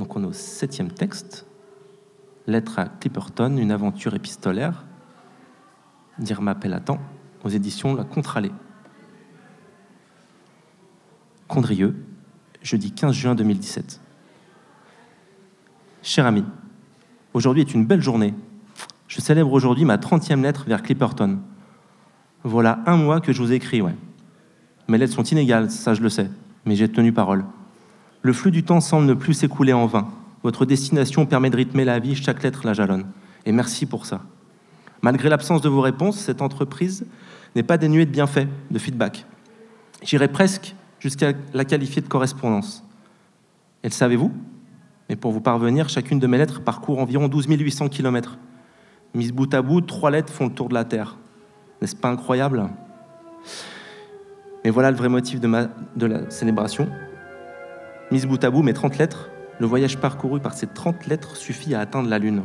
Donc on est au septième texte. Lettre à Clipperton, une aventure épistolaire d'Irma Pellatan, aux éditions La Contralée. Condrieux, jeudi 15 juin 2017. Cher ami, aujourd'hui est une belle journée. Je célèbre aujourd'hui ma 30e lettre vers Clipperton. Voilà un mois que je vous écris, ouais. Mes lettres sont inégales, ça je le sais, mais j'ai tenu parole. Le flux du temps semble ne plus s'écouler en vain. Votre destination permet de rythmer la vie, chaque lettre la jalonne. Et merci pour ça. Malgré l'absence de vos réponses, cette entreprise n'est pas dénuée de bienfaits, de feedback. J'irais presque jusqu'à la qualifier de correspondance. Et le savez-vous? Mais pour vous parvenir, chacune de mes lettres parcourt environ 12 800 km. Mises bout à bout, trois lettres font le tour de la Terre. N'est-ce pas incroyable? Mais voilà le vrai motif de la célébration. Mise bout à bout, mes 30 lettres, le voyage parcouru par ces 30 lettres suffit à atteindre la Lune.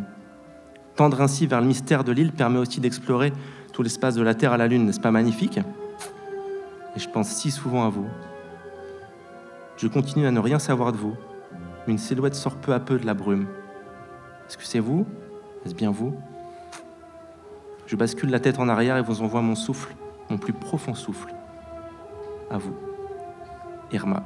Tendre ainsi vers le mystère de l'île permet aussi d'explorer tout l'espace de la Terre à la Lune, n'est-ce pas magnifique? Et je pense si souvent à vous. Je continue à ne rien savoir de vous, une silhouette sort peu à peu de la brume. Est-ce que c'est vous? Est-ce bien vous? Je bascule la tête en arrière et vous envoie mon souffle, mon plus profond souffle. À vous, Irma.